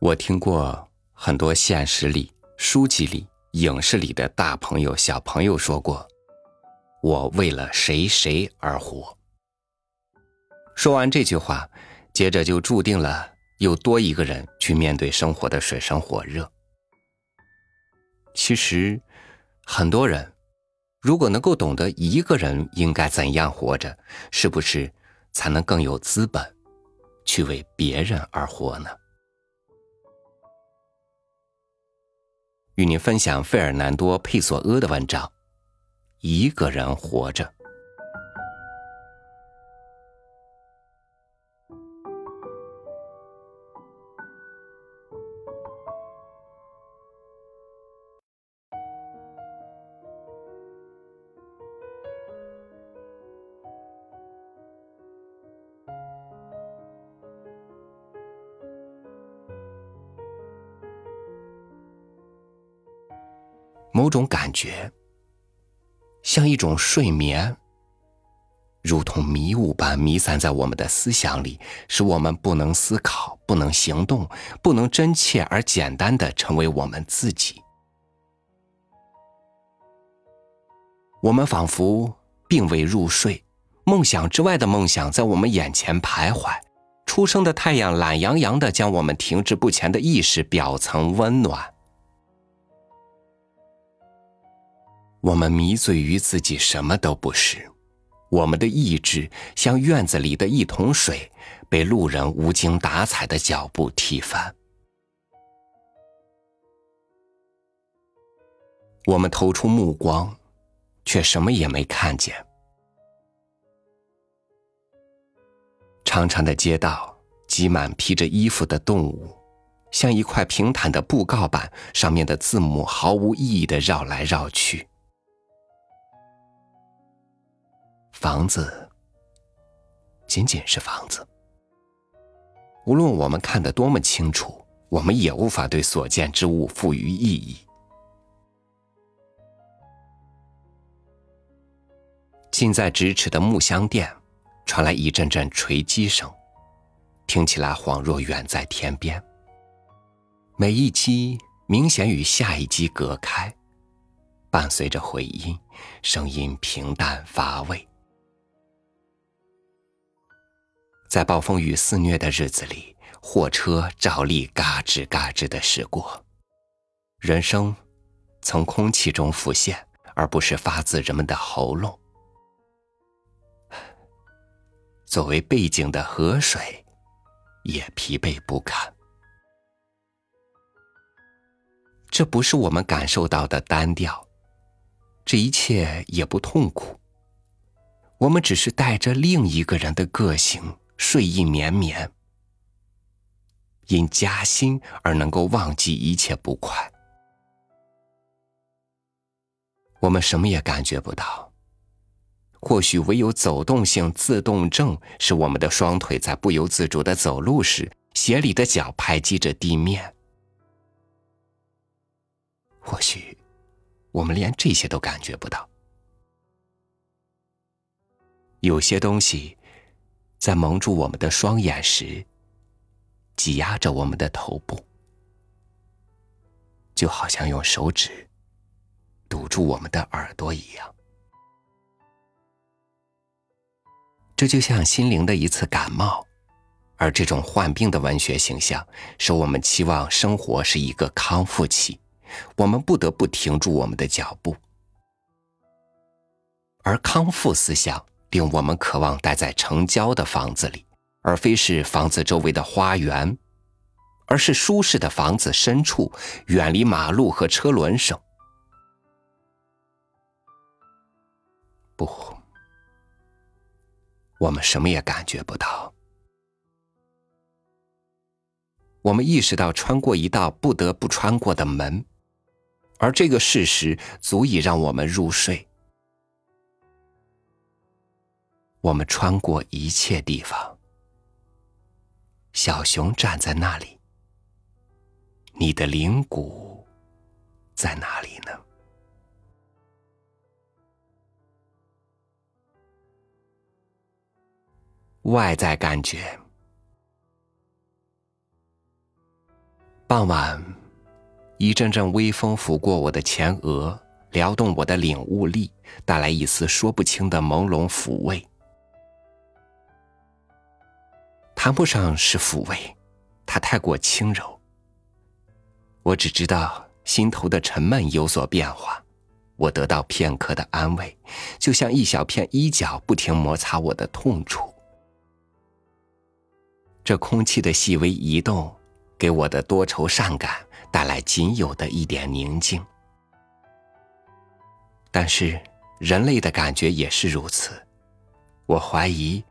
我听过很多现实里、书籍里、影视里的大朋友、小朋友说过：“我为了谁谁而活。”说完这句话，接着就注定了又多一个人去面对生活的水深火热。其实，很多人如果能够懂得一个人应该怎样活着，是不是才能更有资本去为别人而活呢？与您分享费尔南多·佩索阿的文章《一个人活着》。某种感觉，像一种睡眠，如同迷雾般弥散在我们的思想里，使我们不能思考，不能行动，不能真切而简单的成为我们自己。我们仿佛并未入睡，梦想之外的梦想在我们眼前徘徊。初升的太阳懒洋洋的将我们停滞不前的意识表层温暖。我们迷醉于自己什么都不是，我们的意志像院子里的一桶水，被路人无精打采的脚步踢翻。我们投出目光，却什么也没看见。长长的街道挤满披着衣服的动物，像一块平坦的布告板，上面的字母毫无意义的绕来绕去。房子仅仅是房子，无论我们看得多么清楚，我们也无法对所见之物赋予意义。近在咫尺的木箱店传来一阵阵锤击声，听起来恍若远在天边。每一击明显与下一击隔开，伴随着回音，声音平淡乏味。在暴风雨肆虐的日子里，货车照例嘎吱嘎吱的驶过，人声从空气中浮现，而不是发自人们的喉咙。作为背景的河水也疲惫不堪。这不是我们感受到的单调，这一切也不痛苦。我们只是带着另一个人的个性。睡意绵绵，因加薪而能够忘记一切不快。我们什么也感觉不到，或许唯有走动性自动症使我们的双腿在不由自主的走路时，鞋里的脚拍击着地面。或许我们连这些都感觉不到。有些东西。在蒙住我们的双眼时，挤压着我们的头部，就好像用手指堵住我们的耳朵一样。这就像心灵的一次感冒，而这种患病的文学形象，使我们期望生活是一个康复期，我们不得不停住我们的脚步，而康复思想。令我们渴望待在城郊的房子里，而非是房子周围的花园，而是舒适的房子深处，远离马路和车轮声。不，我们什么也感觉不到。我们意识到穿过一道不得不穿过的门，而这个事实足以让我们入睡。我们穿过一切地方，小熊站在那里。你的灵骨在哪里呢？外在感觉，傍晚，一阵阵微风拂过我的前额，撩动我的领悟力，带来一丝说不清的朦胧抚慰。谈不上是抚慰，它太过轻柔。我只知道心头的沉闷有所变化，我得到片刻的安慰，就像一小片衣角不停摩擦我的痛处。这空气的细微移动。给我的多愁善感带来仅有的一点宁静，但是人类的感觉也是如此。我怀疑，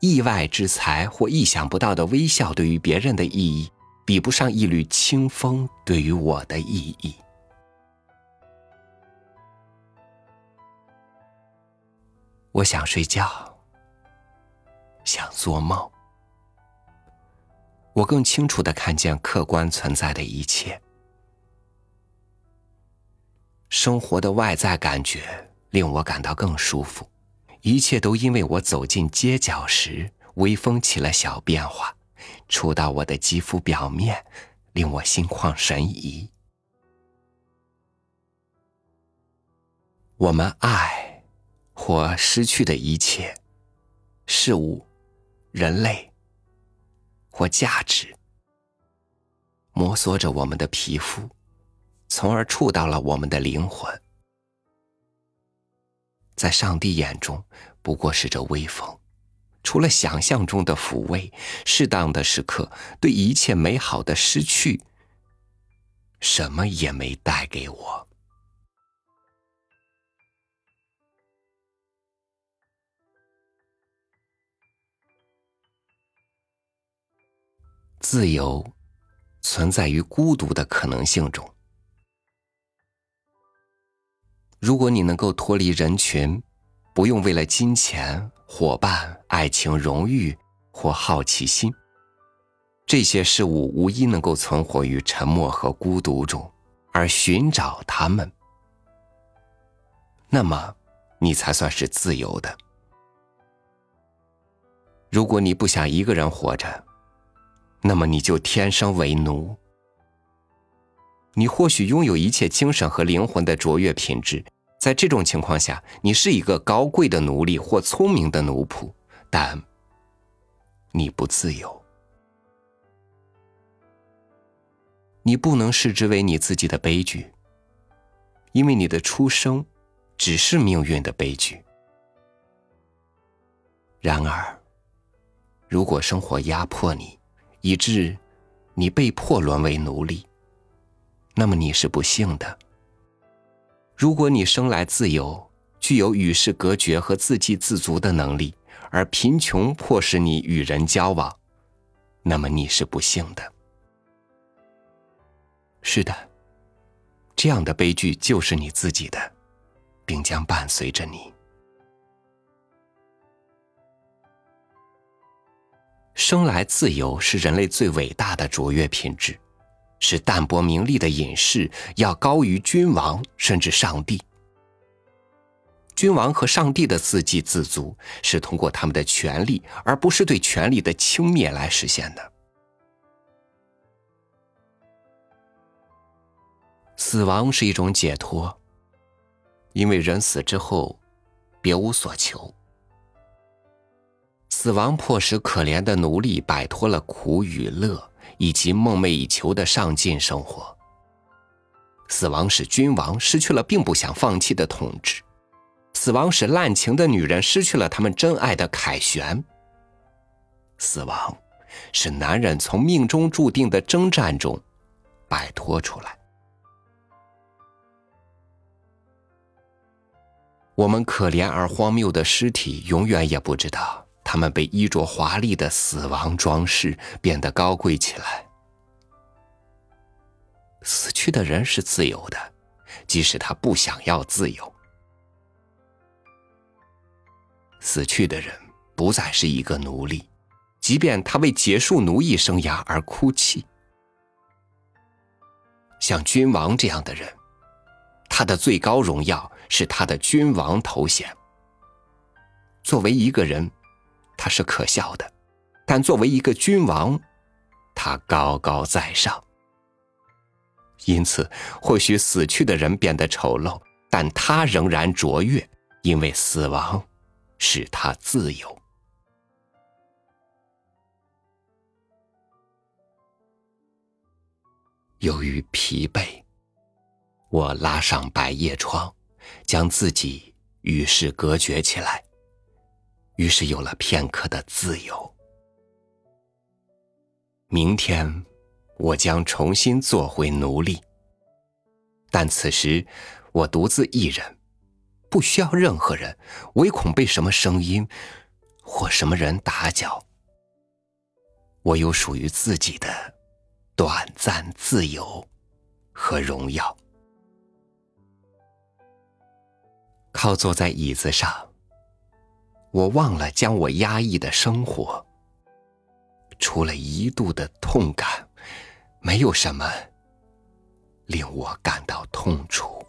意外之财或意想不到的微笑对于别人的意义，比不上一缕清风对于我的意义。我想睡觉，想做梦。我更清楚的看见客观存在的一切，生活的外在感觉令我感到更舒服，一切都因为我走进街角时，微风起了小变化，触到我的肌肤表面，令我心旷神怡。我们爱或失去的一切事物，人类。或价值，摩挲着我们的皮肤，从而触到了我们的灵魂。在上帝眼中，不过是这微风，除了想象中的抚慰，适当的时刻对一切美好的失去，什么也没带给我。自由存在于孤独的可能性中。如果你能够脱离人群，不用为了金钱、伙伴、爱情、荣誉或好奇心，这些事物无一能够存活于沉默和孤独中，而寻找他们，那么你才算是自由的。如果你不想一个人活着，那么你就天生为奴。你或许拥有一切精神和灵魂的卓越品质，在这种情况下，你是一个高贵的奴隶或聪明的奴仆，但你不自由。你不能视之为你自己的悲剧，因为你的出生只是命运的悲剧。然而，如果生活压迫你，以致你被迫沦为奴隶，那么你是不幸的。如果你生来自由，具有与世隔绝和自给自足的能力，而贫穷迫使你与人交往，那么你是不幸的。是的，这样的悲剧就是你自己的，并将伴随着你。生来自由是人类最伟大的卓越品质，是淡泊名利的隐士要高于君王甚至上帝。君王和上帝的自给自足是通过他们的权力，而不是对权力的轻蔑来实现的。死亡是一种解脱，因为人死之后别无所求。死亡迫使可怜的奴隶摆脱了苦与乐，以及梦寐以求的上进生活。死亡使君王失去了并不想放弃的统治，死亡使滥情的女人失去了他们真爱的凯旋。死亡使男人从命中注定的征战中摆脱出来。我们可怜而荒谬的尸体，永远也不知道。他们被衣着华丽的死亡装饰，变得高贵起来。死去的人是自由的，即使他不想要自由。死去的人不再是一个奴隶，即便他为结束奴役生涯而哭泣。像君王这样的人，他的最高荣耀是他的君王头衔。作为一个人。他是可笑的，但作为一个君王，他高高在上。因此，或许死去的人变得丑陋，但他仍然卓越，因为死亡使他自由。由于疲惫，我拉上百叶窗，将自己与世隔绝起来，于是有了片刻的自由。明天，我将重新做回奴隶，但此时我独自一人，不需要任何人，唯恐被什么声音或什么人打搅。我有属于自己的。短暂自由和荣耀，靠坐在椅子上，我忘了将我压抑的生活。除了一度的痛感，没有什么令我感到痛楚。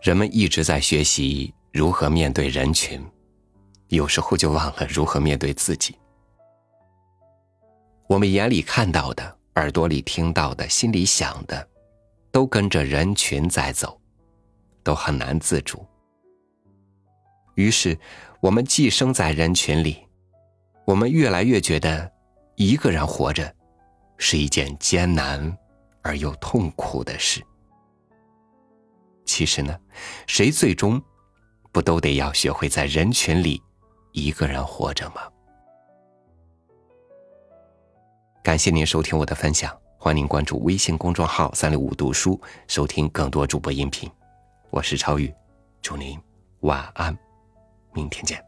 人们一直在学习如何面对人群，有时候就忘了如何面对自己。我们眼里看到的、耳朵里听到的、心里想的，都跟着人群在走，都很难自主。于是，我们寄生在人群里，我们越来越觉得一个人活着是一件艰难而又痛苦的事。其实呢，谁最终不都得要学会在人群里一个人活着吗？感谢您收听我的分享，欢迎您关注微信公众号“三六五读书”，收听更多主播音频。我是超宇，祝您晚安，明天见。